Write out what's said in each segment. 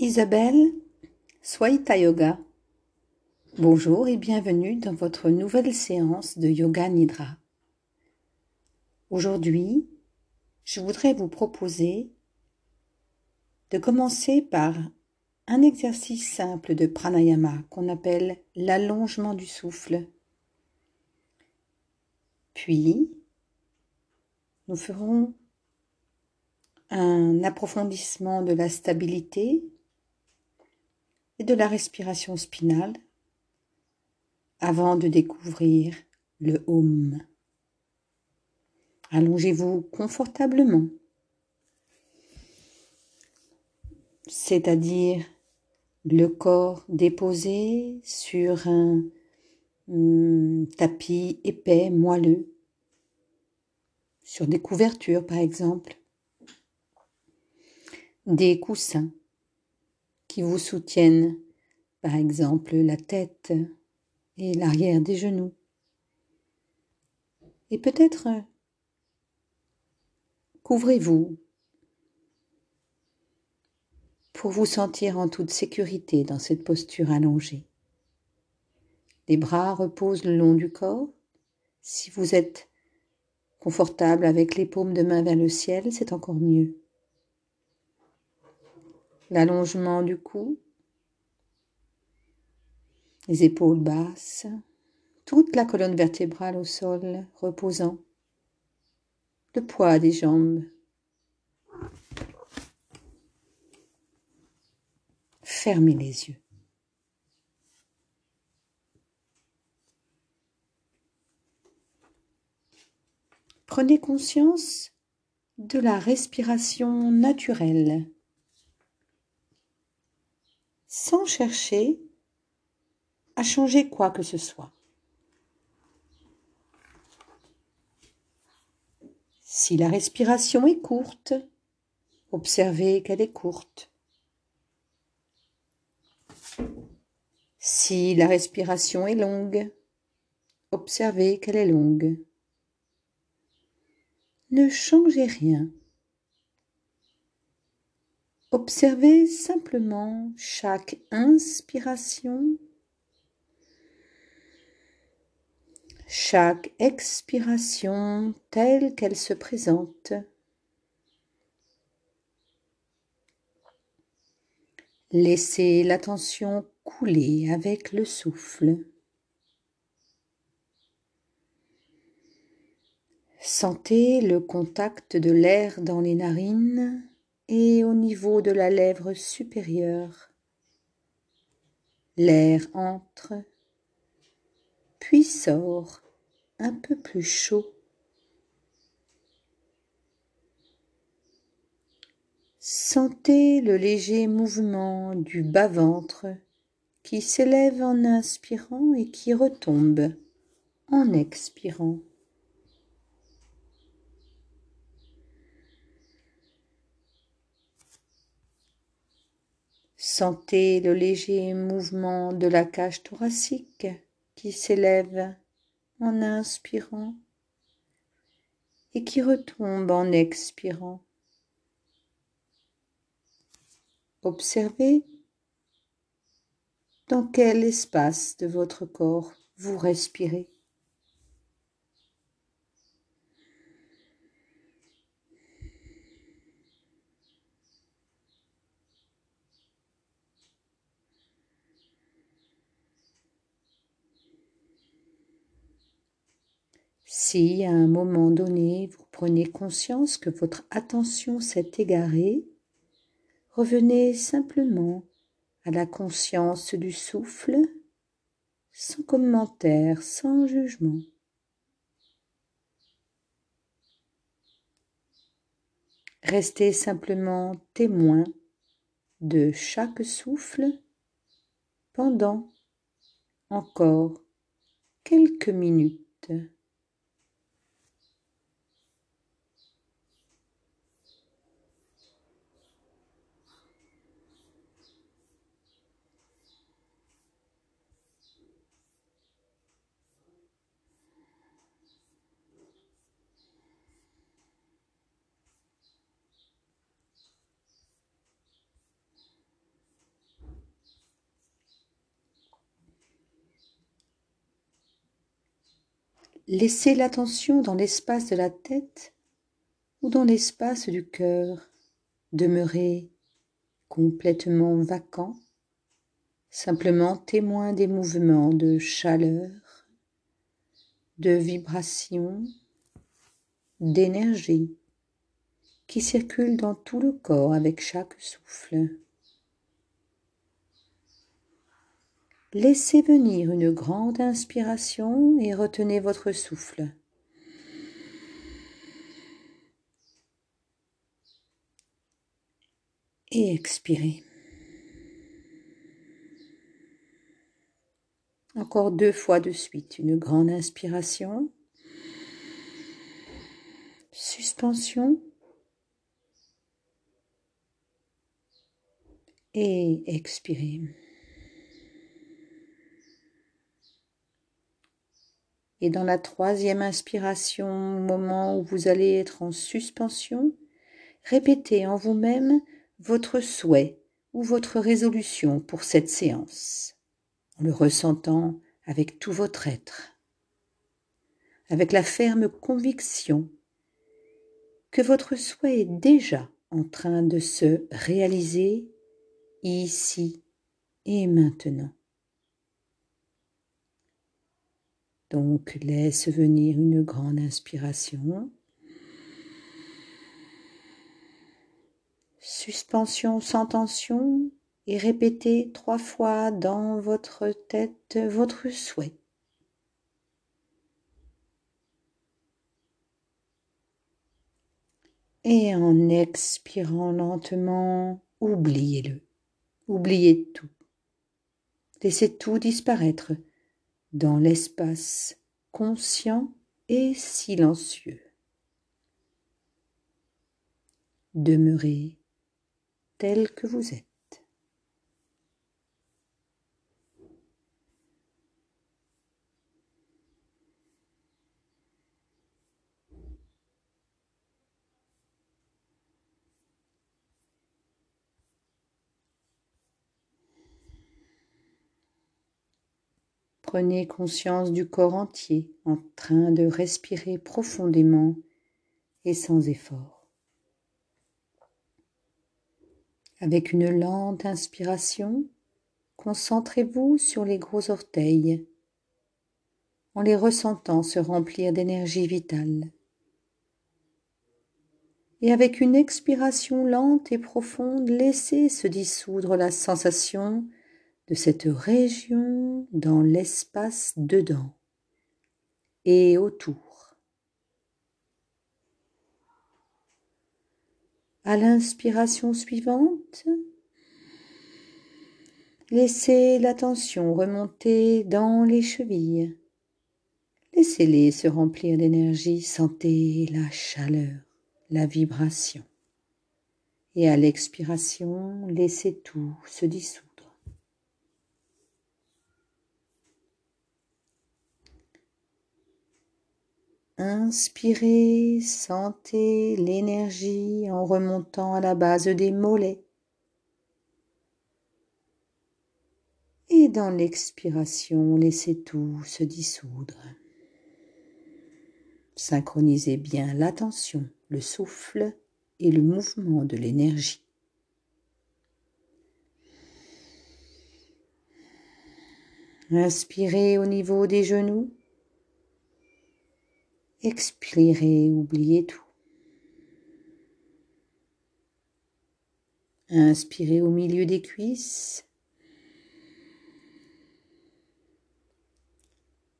Isabelle, Swaita Yoga. Bonjour et bienvenue dans votre nouvelle séance de Yoga Nidra. Aujourd'hui, je voudrais vous proposer de commencer par un exercice simple de pranayama qu'on appelle l'allongement du souffle. Puis, nous ferons un approfondissement de la stabilité et de la respiration spinale avant de découvrir le home. Allongez-vous confortablement, c'est-à-dire le corps déposé sur un hum, tapis épais, moelleux, sur des couvertures par exemple, des coussins vous soutiennent, par exemple la tête et l'arrière des genoux. Et peut-être couvrez-vous pour vous sentir en toute sécurité dans cette posture allongée. Les bras reposent le long du corps. Si vous êtes confortable avec les paumes de main vers le ciel, c'est encore mieux l'allongement du cou, les épaules basses, toute la colonne vertébrale au sol reposant, le poids des jambes. Fermez les yeux. Prenez conscience de la respiration naturelle sans chercher à changer quoi que ce soit. Si la respiration est courte, observez qu'elle est courte. Si la respiration est longue, observez qu'elle est longue. Ne changez rien. Observez simplement chaque inspiration, chaque expiration telle qu'elle se présente. Laissez l'attention couler avec le souffle. Sentez le contact de l'air dans les narines et au niveau de la lèvre supérieure. L'air entre, puis sort un peu plus chaud. Sentez le léger mouvement du bas-ventre qui s'élève en inspirant et qui retombe en expirant. Sentez le léger mouvement de la cage thoracique qui s'élève en inspirant et qui retombe en expirant. Observez dans quel espace de votre corps vous respirez. Si à un moment donné vous prenez conscience que votre attention s'est égarée, revenez simplement à la conscience du souffle, sans commentaire, sans jugement. Restez simplement témoin de chaque souffle pendant encore quelques minutes. Laissez l'attention dans l'espace de la tête ou dans l'espace du cœur. Demeurez complètement vacant, simplement témoin des mouvements de chaleur, de vibration, d'énergie qui circulent dans tout le corps avec chaque souffle. Laissez venir une grande inspiration et retenez votre souffle. Et expirez. Encore deux fois de suite, une grande inspiration. Suspension. Et expirez. Et dans la troisième inspiration, au moment où vous allez être en suspension, répétez en vous-même votre souhait ou votre résolution pour cette séance, en le ressentant avec tout votre être, avec la ferme conviction que votre souhait est déjà en train de se réaliser ici et maintenant. Donc laisse venir une grande inspiration. Suspension sans tension et répétez trois fois dans votre tête votre souhait. Et en expirant lentement, oubliez-le. Oubliez tout. Laissez tout disparaître dans l'espace conscient et silencieux. Demeurez tel que vous êtes. Prenez conscience du corps entier en train de respirer profondément et sans effort. Avec une lente inspiration, concentrez-vous sur les gros orteils en les ressentant se remplir d'énergie vitale. Et avec une expiration lente et profonde, laissez se dissoudre la sensation de cette région dans l'espace dedans et autour. À l'inspiration suivante, laissez l'attention remonter dans les chevilles. Laissez-les se remplir d'énergie, sentez la chaleur, la vibration. Et à l'expiration, laissez tout se dissoudre. Inspirez, sentez l'énergie en remontant à la base des mollets. Et dans l'expiration, laissez tout se dissoudre. Synchronisez bien l'attention, le souffle et le mouvement de l'énergie. Inspirez au niveau des genoux. Expirez, oubliez tout. Inspirez au milieu des cuisses.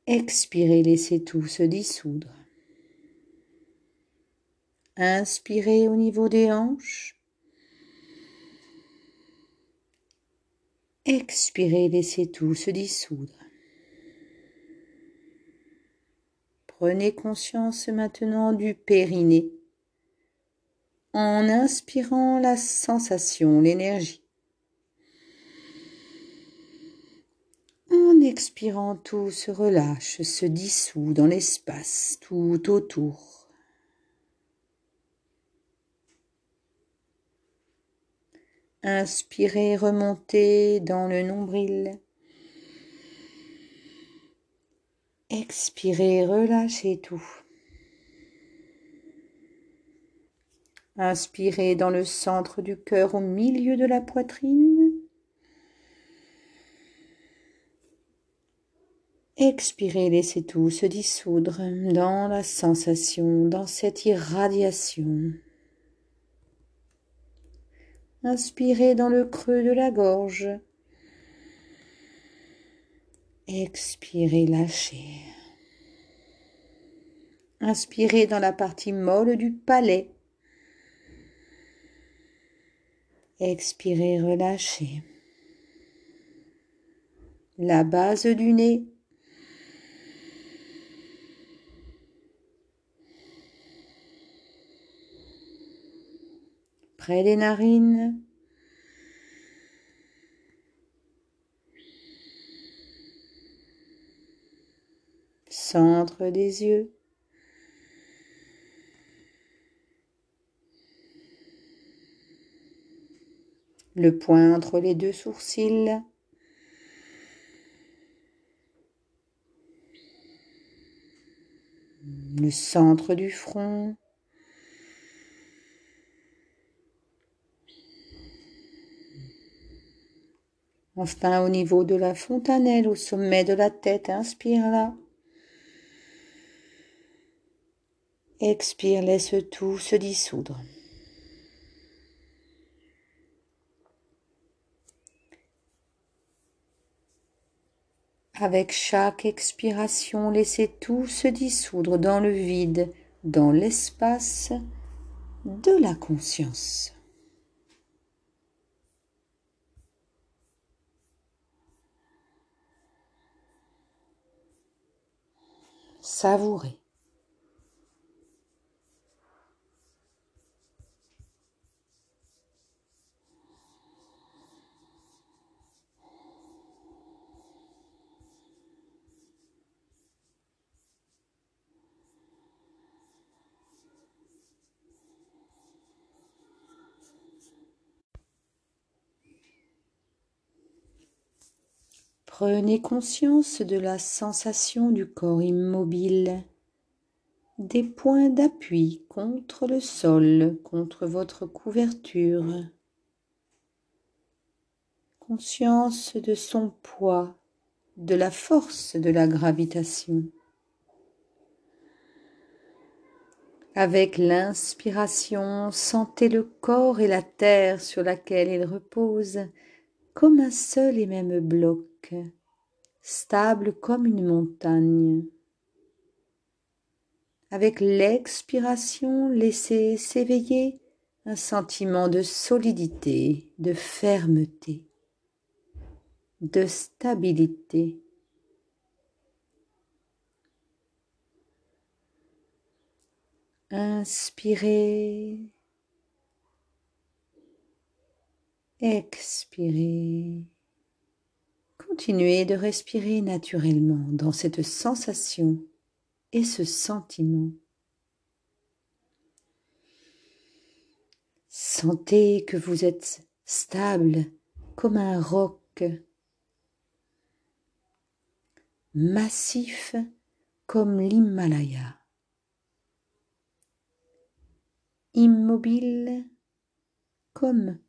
Expirez, laissez tout se dissoudre. Inspirez au niveau des hanches. Expirez, laissez tout se dissoudre. Prenez conscience maintenant du périnée en inspirant la sensation, l'énergie. En expirant, tout se relâche, se dissout dans l'espace tout autour. Inspirez, remontez dans le nombril. Expirez, relâchez tout. Inspirez dans le centre du cœur au milieu de la poitrine. Expirez, laissez tout se dissoudre dans la sensation, dans cette irradiation. Inspirez dans le creux de la gorge. Expirez, lâchez. Inspirez dans la partie molle du palais. Expirez, relâchez. La base du nez. Près des narines. Centre des yeux. le point entre les deux sourcils. Le centre du front. Enfin, au niveau de la fontanelle, au sommet de la tête, inspire là. Expire, laisse tout se dissoudre. Avec chaque expiration, laissez tout se dissoudre dans le vide, dans l'espace de la conscience. Savourez. Prenez conscience de la sensation du corps immobile, des points d'appui contre le sol, contre votre couverture. Conscience de son poids, de la force de la gravitation. Avec l'inspiration, sentez le corps et la terre sur laquelle il repose comme un seul et même bloc stable comme une montagne. Avec l'expiration, laissez s'éveiller un sentiment de solidité, de fermeté, de stabilité. Inspirez, expirez. Continuez de respirer naturellement dans cette sensation et ce sentiment. Sentez que vous êtes stable comme un roc, massif comme l'Himalaya, immobile comme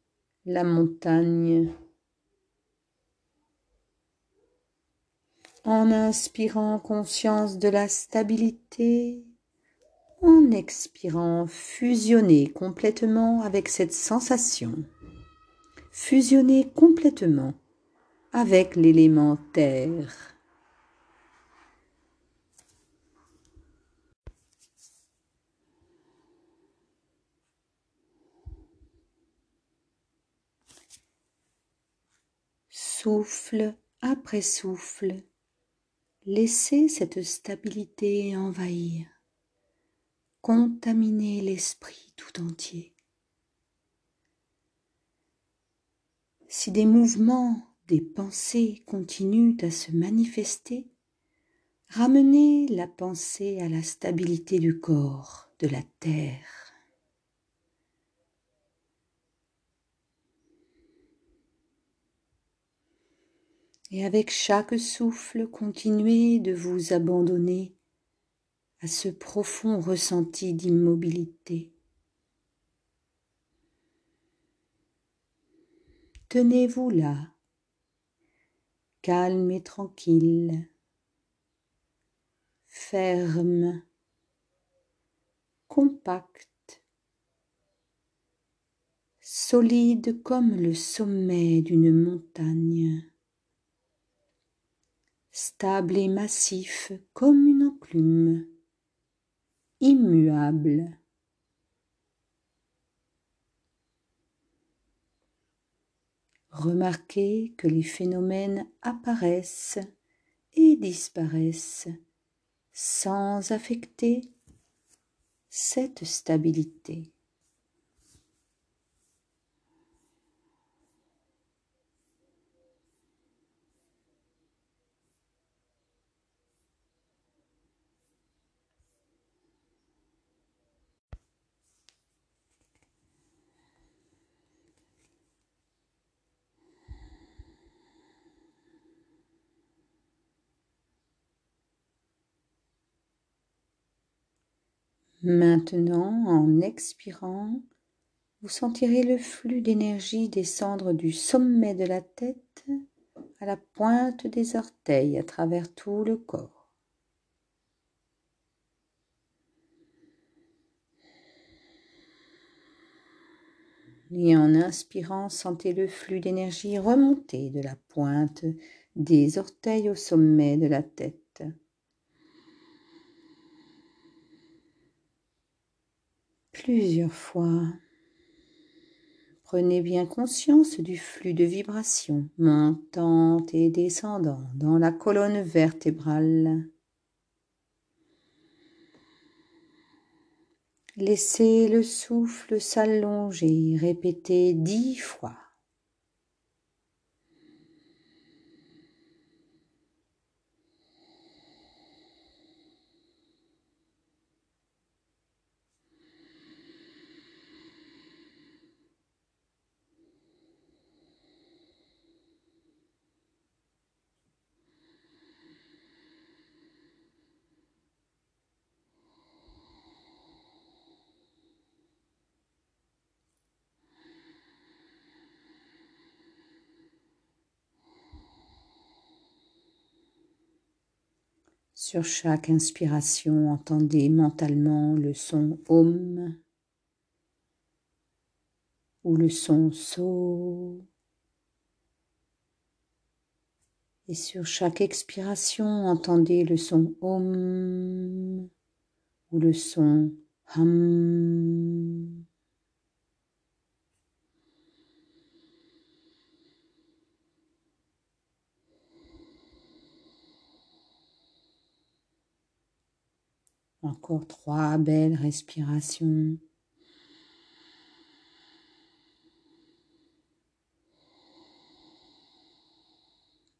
la montagne. En inspirant conscience de la stabilité, en expirant fusionner complètement avec cette sensation, fusionner complètement avec l'élément terre. Souffle après souffle, Laissez cette stabilité envahir, contaminer l'esprit tout entier. Si des mouvements, des pensées continuent à se manifester, ramenez la pensée à la stabilité du corps, de la terre. Et avec chaque souffle, continuez de vous abandonner à ce profond ressenti d'immobilité. Tenez-vous là, calme et tranquille, ferme, compact, solide comme le sommet d'une montagne, stable et massif comme une enclume, immuable. Remarquez que les phénomènes apparaissent et disparaissent sans affecter cette stabilité. Maintenant, en expirant, vous sentirez le flux d'énergie descendre du sommet de la tête à la pointe des orteils à travers tout le corps. Et en inspirant, sentez le flux d'énergie remonter de la pointe des orteils au sommet de la tête. Plusieurs fois. Prenez bien conscience du flux de vibrations montant et descendant dans la colonne vertébrale. Laissez le souffle s'allonger, répétez dix fois. Sur chaque inspiration, entendez mentalement le son Om ou le son So. Et sur chaque expiration, entendez le son Om ou le son Ham. Encore trois belles respirations.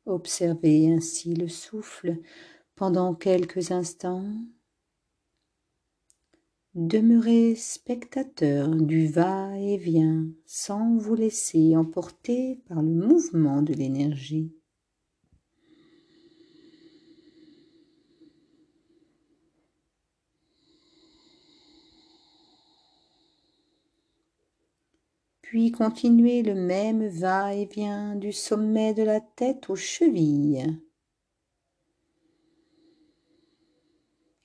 Observez ainsi le souffle pendant quelques instants. Demeurez spectateur du va-et-vient sans vous laisser emporter par le mouvement de l'énergie. Puis continuez le même va-et-vient du sommet de la tête aux chevilles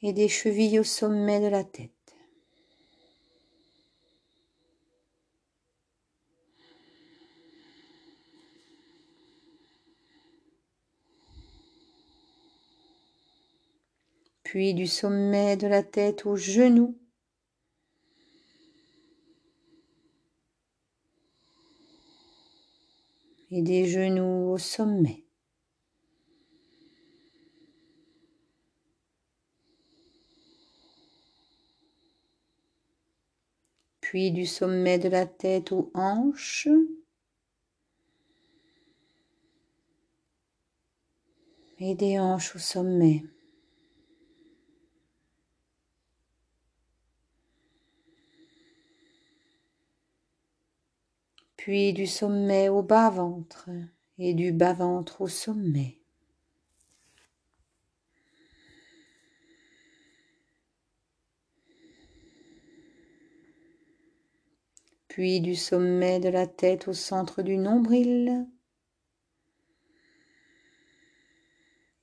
et des chevilles au sommet de la tête. Puis du sommet de la tête aux genoux et des genoux au sommet. Puis du sommet de la tête aux hanches. Et des hanches au sommet. Puis du sommet au bas-ventre et du bas-ventre au sommet. Puis du sommet de la tête au centre du nombril.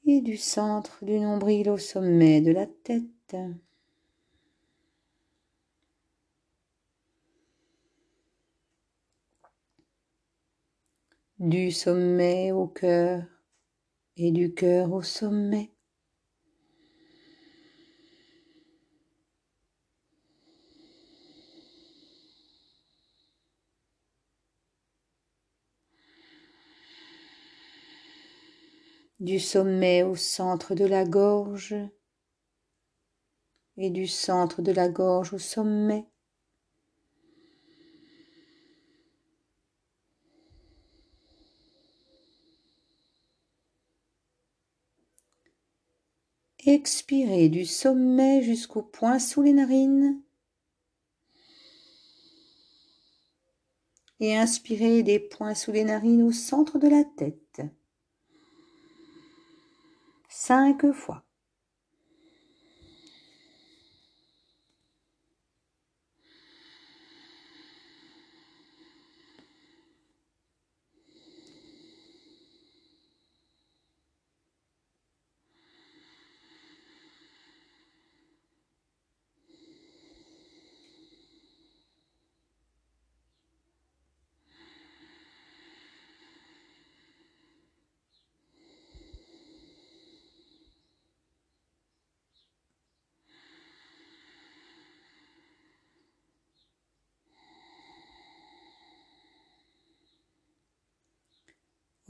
Et du centre du nombril au sommet de la tête. Du sommet au cœur et du cœur au sommet. du sommet au centre de la gorge et du centre de la gorge au sommet. Expirez du sommet jusqu'au point sous les narines. Et inspirez des points sous les narines au centre de la tête. Cinq fois.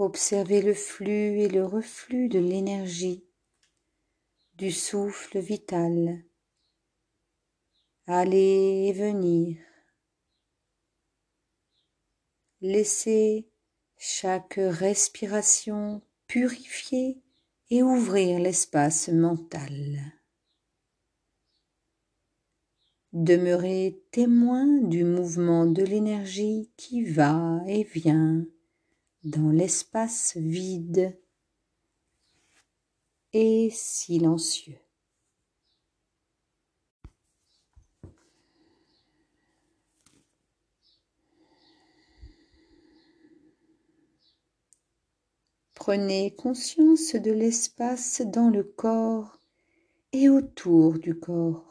Observez le flux et le reflux de l'énergie, du souffle vital, aller et venir. Laissez chaque respiration purifier et ouvrir l'espace mental. Demeurez témoin du mouvement de l'énergie qui va et vient dans l'espace vide et silencieux. Prenez conscience de l'espace dans le corps et autour du corps.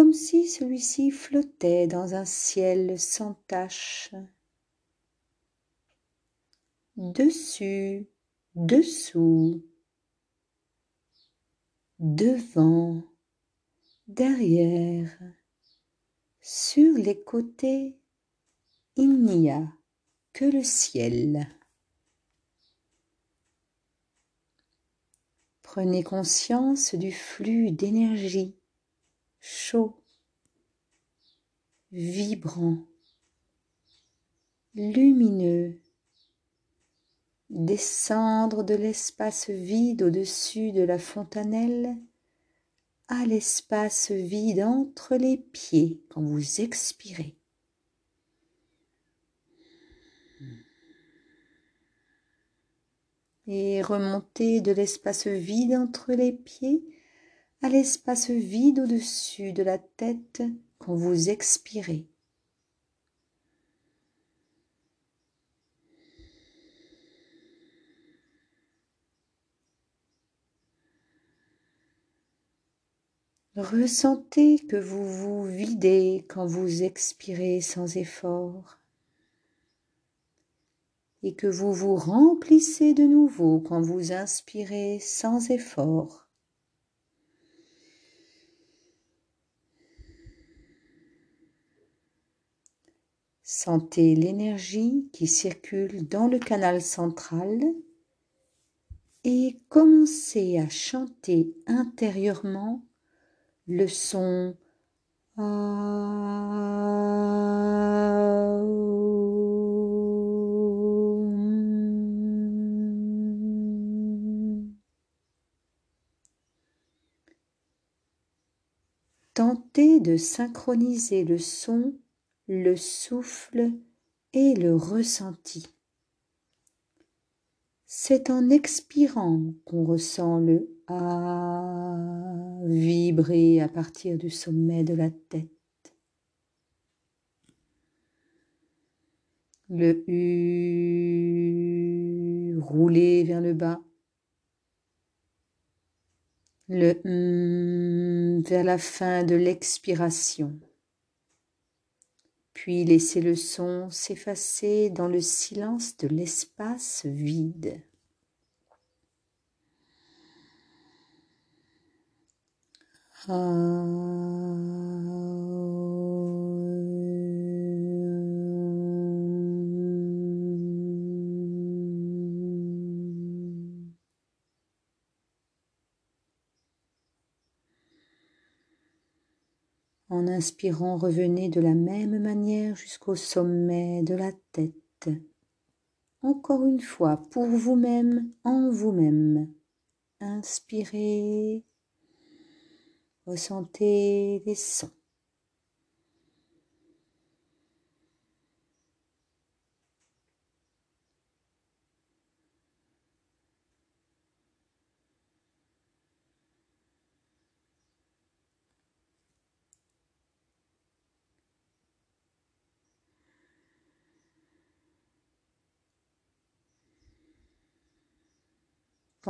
Comme si celui-ci flottait dans un ciel sans tache. Dessus, dessous, devant, derrière, sur les côtés, il n'y a que le ciel. Prenez conscience du flux d'énergie chaud, vibrant, lumineux, descendre de l'espace vide au-dessus de la fontanelle à l'espace vide entre les pieds quand vous expirez. Et remonter de l'espace vide entre les pieds à l'espace vide au-dessus de la tête quand vous expirez. Ressentez que vous vous videz quand vous expirez sans effort et que vous vous remplissez de nouveau quand vous inspirez sans effort. Sentez l'énergie qui circule dans le canal central et commencez à chanter intérieurement le son. Tentez de synchroniser le son le souffle et le ressenti. C'est en expirant qu'on ressent le A vibrer à partir du sommet de la tête. Le U rouler vers le bas. Le M vers la fin de l'expiration puis laissez le son s'effacer dans le silence de l'espace vide. En inspirant, revenez de la même manière jusqu'au sommet de la tête. Encore une fois, pour vous-même, en vous-même. Inspirez, ressentez les sons.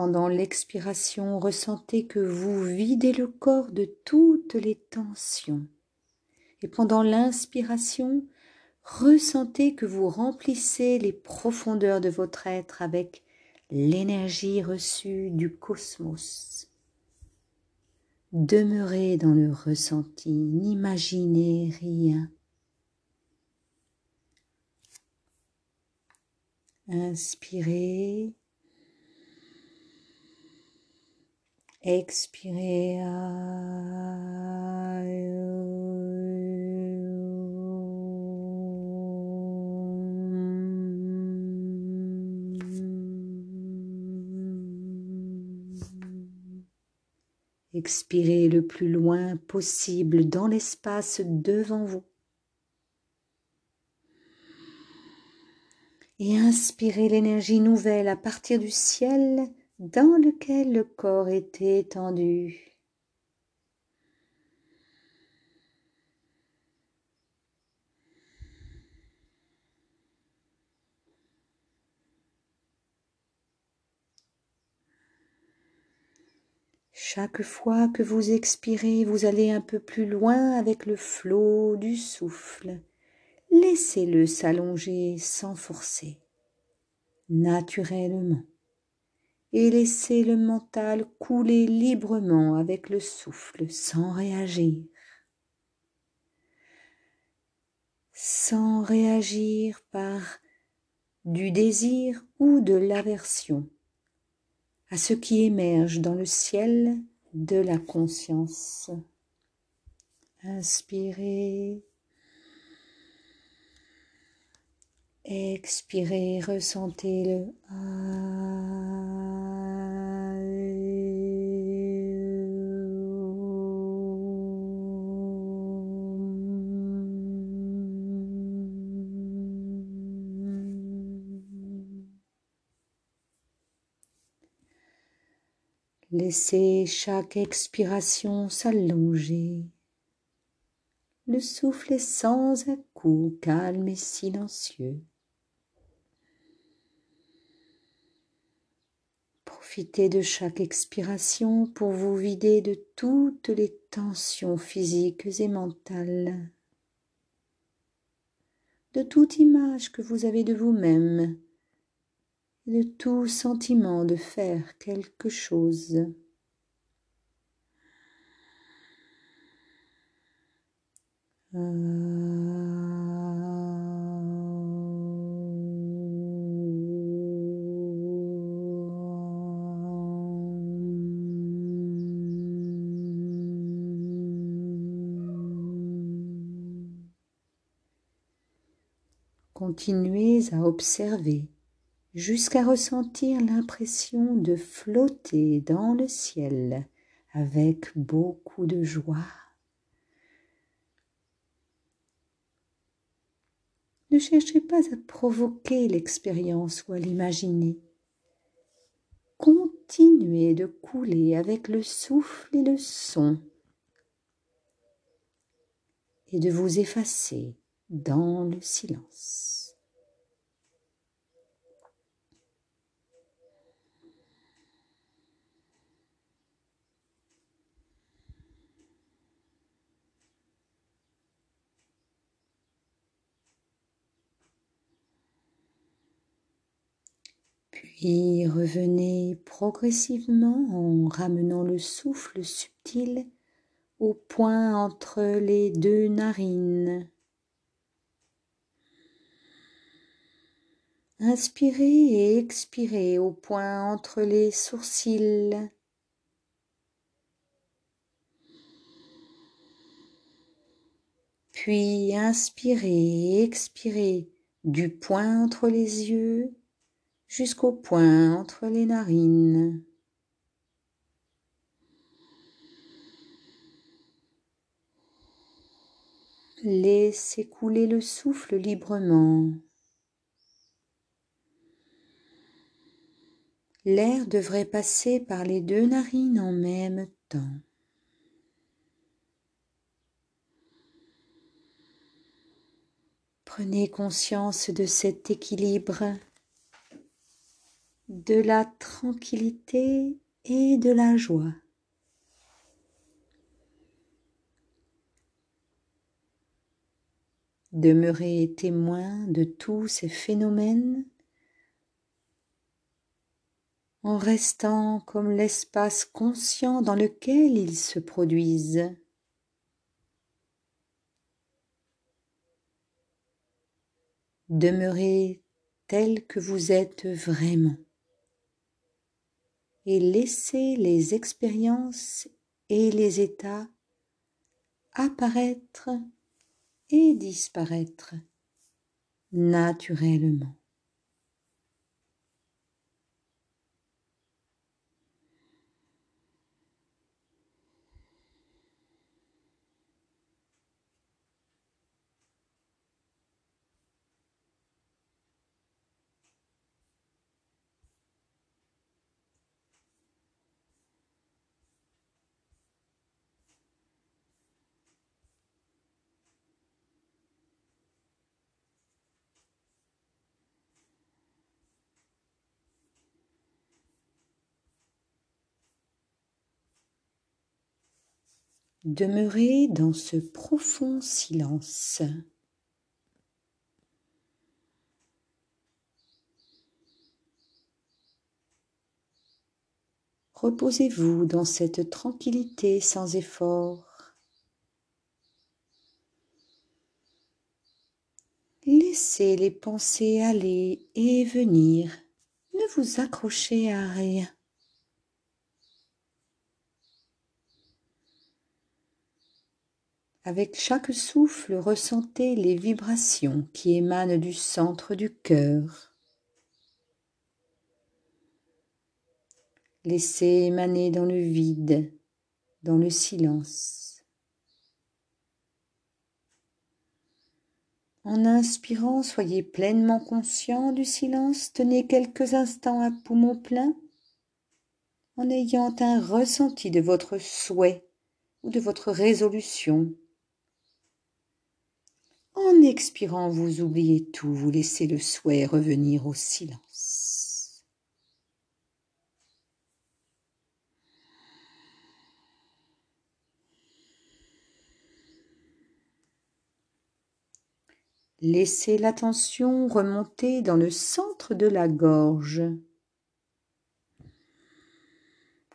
Pendant l'expiration, ressentez que vous videz le corps de toutes les tensions. Et pendant l'inspiration, ressentez que vous remplissez les profondeurs de votre être avec l'énergie reçue du cosmos. Demeurez dans le ressenti, n'imaginez rien. Inspirez Expirez. Expirez le plus loin possible dans l'espace devant vous. Et inspirez l'énergie nouvelle à partir du ciel dans lequel le corps était étendu. Chaque fois que vous expirez, vous allez un peu plus loin avec le flot du souffle. Laissez-le s'allonger sans forcer, naturellement et laissez le mental couler librement avec le souffle sans réagir. Sans réagir par du désir ou de l'aversion à ce qui émerge dans le ciel de la conscience. Inspirez Expirez, ressentez le Laissez chaque expiration s'allonger. Le souffle est sans à-coup, calme et silencieux. Profitez de chaque expiration pour vous vider de toutes les tensions physiques et mentales, de toute image que vous avez de vous-même, de tout sentiment de faire quelque chose. Continuez à observer jusqu'à ressentir l'impression de flotter dans le ciel avec beaucoup de joie. Ne cherchez pas à provoquer l'expérience ou à l'imaginer. Continuez de couler avec le souffle et le son et de vous effacer dans le silence. Puis revenez progressivement en ramenant le souffle subtil au point entre les deux narines. Inspirez et expirez au point entre les sourcils. Puis inspirez et expirez du point entre les yeux jusqu'au point entre les narines. Laissez couler le souffle librement. L'air devrait passer par les deux narines en même temps. Prenez conscience de cet équilibre de la tranquillité et de la joie. Demeurez témoin de tous ces phénomènes en restant comme l'espace conscient dans lequel ils se produisent. Demeurez tel que vous êtes vraiment et laissez les expériences et les états apparaître et disparaître naturellement. Demeurez dans ce profond silence. Reposez-vous dans cette tranquillité sans effort. Laissez les pensées aller et venir. Ne vous accrochez à rien. Avec chaque souffle, ressentez les vibrations qui émanent du centre du cœur. Laissez émaner dans le vide, dans le silence. En inspirant, soyez pleinement conscient du silence, tenez quelques instants à poumon plein en ayant un ressenti de votre souhait ou de votre résolution en expirant, vous oubliez tout, vous laissez le souhait revenir au silence. Laissez l'attention remonter dans le centre de la gorge.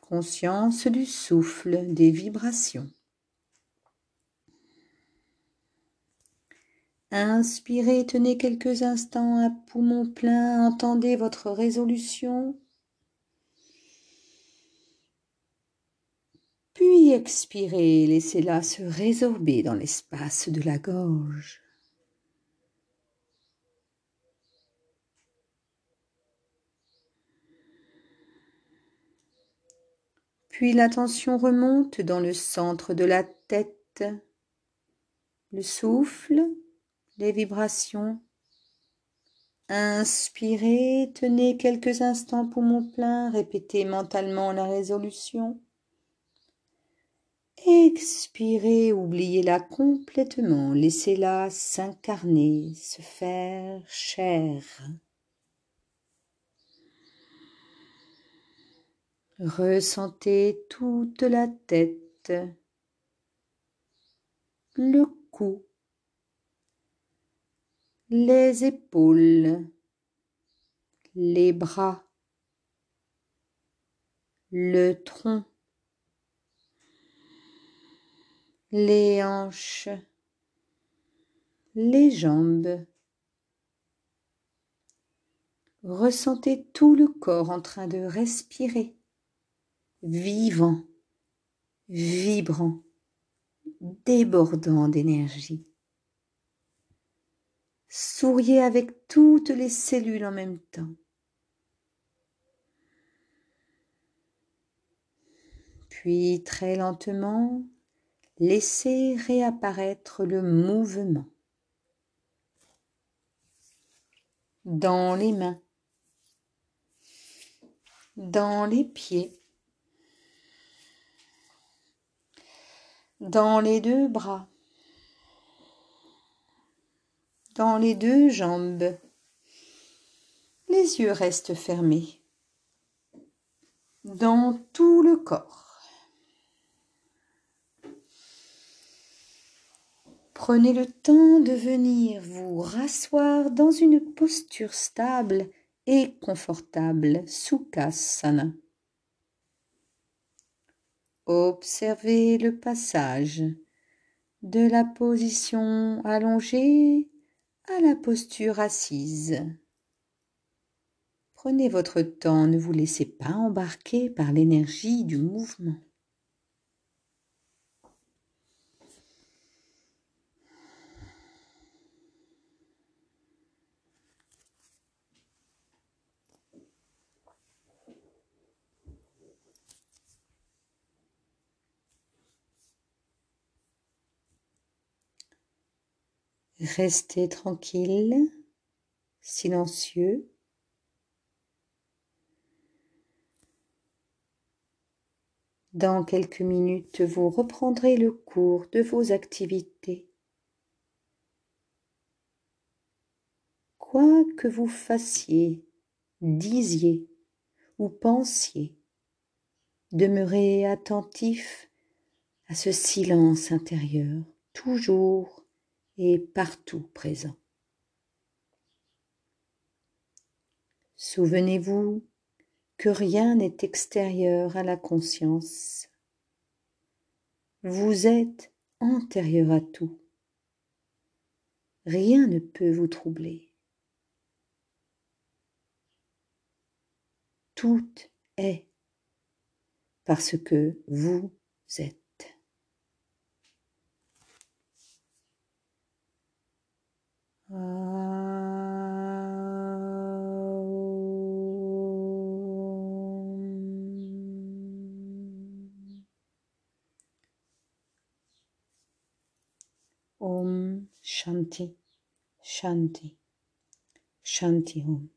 Conscience du souffle, des vibrations. Inspirez, tenez quelques instants à poumon plein, entendez votre résolution. Puis expirez, laissez-la se résorber dans l'espace de la gorge. Puis l'attention remonte dans le centre de la tête. Le souffle les vibrations Inspirez, tenez quelques instants poumon plein, répétez mentalement la résolution. Expirez, oubliez-la complètement, laissez-la s'incarner, se faire chair. Ressentez toute la tête, le cou, les épaules, les bras, le tronc, les hanches, les jambes. Ressentez tout le corps en train de respirer, vivant, vibrant, débordant d'énergie. Souriez avec toutes les cellules en même temps. Puis très lentement, laissez réapparaître le mouvement. Dans les mains, dans les pieds, dans les deux bras, dans les deux jambes. Les yeux restent fermés. Dans tout le corps. Prenez le temps de venir vous rasseoir dans une posture stable et confortable, Sukhasana. Observez le passage de la position allongée à la posture assise. Prenez votre temps, ne vous laissez pas embarquer par l'énergie du mouvement. Restez tranquille, silencieux. Dans quelques minutes, vous reprendrez le cours de vos activités. Quoi que vous fassiez, disiez ou pensiez, demeurez attentif à ce silence intérieur, toujours et partout présent. Souvenez-vous que rien n'est extérieur à la conscience. Vous êtes antérieur à tout. Rien ne peut vous troubler. Tout est parce que vous êtes. Om Shanti. Shanti. Shanti Om